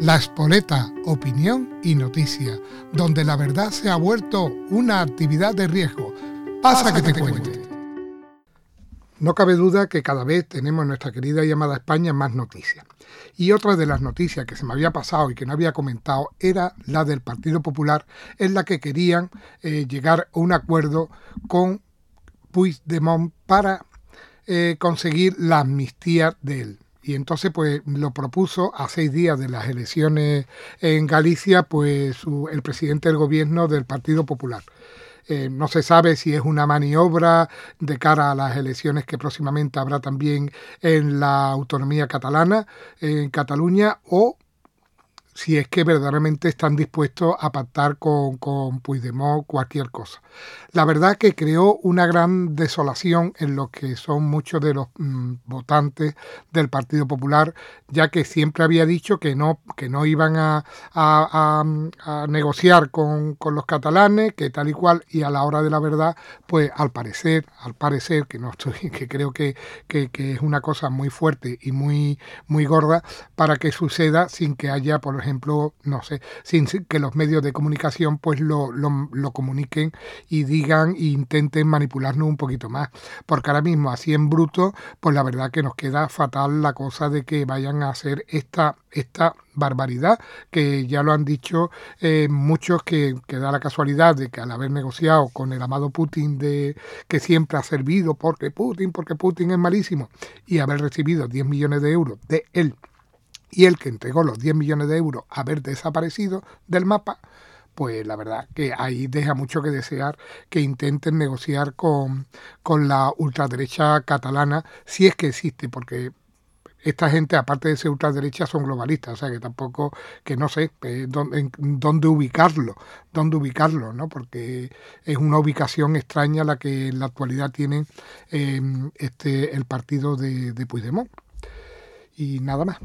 La Espoleta, opinión y noticia, donde la verdad se ha vuelto una actividad de riesgo. Pasa, que, te, cuente. No cabe duda que cada vez tenemos en nuestra querida llamada España más noticias. Y otra de las noticias que se me había pasado y que no había comentado era la del Partido Popular, en la que querían eh, llegar a un acuerdo con Puigdemont para eh, conseguir la amnistía de él y entonces pues lo propuso a seis días de las elecciones en Galicia pues el presidente del gobierno del Partido Popular. Eh, no se sabe si es una maniobra de cara a las elecciones que próximamente habrá también en la autonomía catalana, en Cataluña, o si es que verdaderamente están dispuestos a pactar con, con Puigdemont cualquier cosa. La verdad que creó una gran desolación en lo que son muchos de los mm, votantes del Partido Popular, ya que siempre había dicho que no, que no iban a, negociar con, los catalanes, que tal y cual, y a la hora de la verdad, pues al parecer, al parecer, que no estoy, que creo que, que, es una cosa muy fuerte y muy, muy gorda, para que suceda sin que haya, por ejemplo, no sé, sin que los medios de comunicación pues lo, lo, comuniquen y digan e intenten manipularnos un poquito más. Porque ahora mismo, así en bruto, pues la verdad que nos queda fatal la cosa de que vayan a hacer esta, esta barbaridad, que ya lo han dicho eh, muchos que, que, da la casualidad de que al haber negociado con el amado Putin de que siempre ha servido porque Putin, porque Putin es malísimo, y haber recibido 10 millones de euros de él y el que entregó los 10 millones de euros haber desaparecido del mapa, pues la verdad que ahí deja mucho que desear que intenten negociar con, con la ultraderecha catalana, si es que existe, porque esta gente, aparte de ser ultraderecha, son globalistas, o sea que tampoco, que no sé eh, dónde, dónde, ubicarlo, dónde ubicarlo, ¿no? Porque es una ubicación extraña la que en la actualidad tiene eh, este, el partido de, de Puigdemont. Y nada más.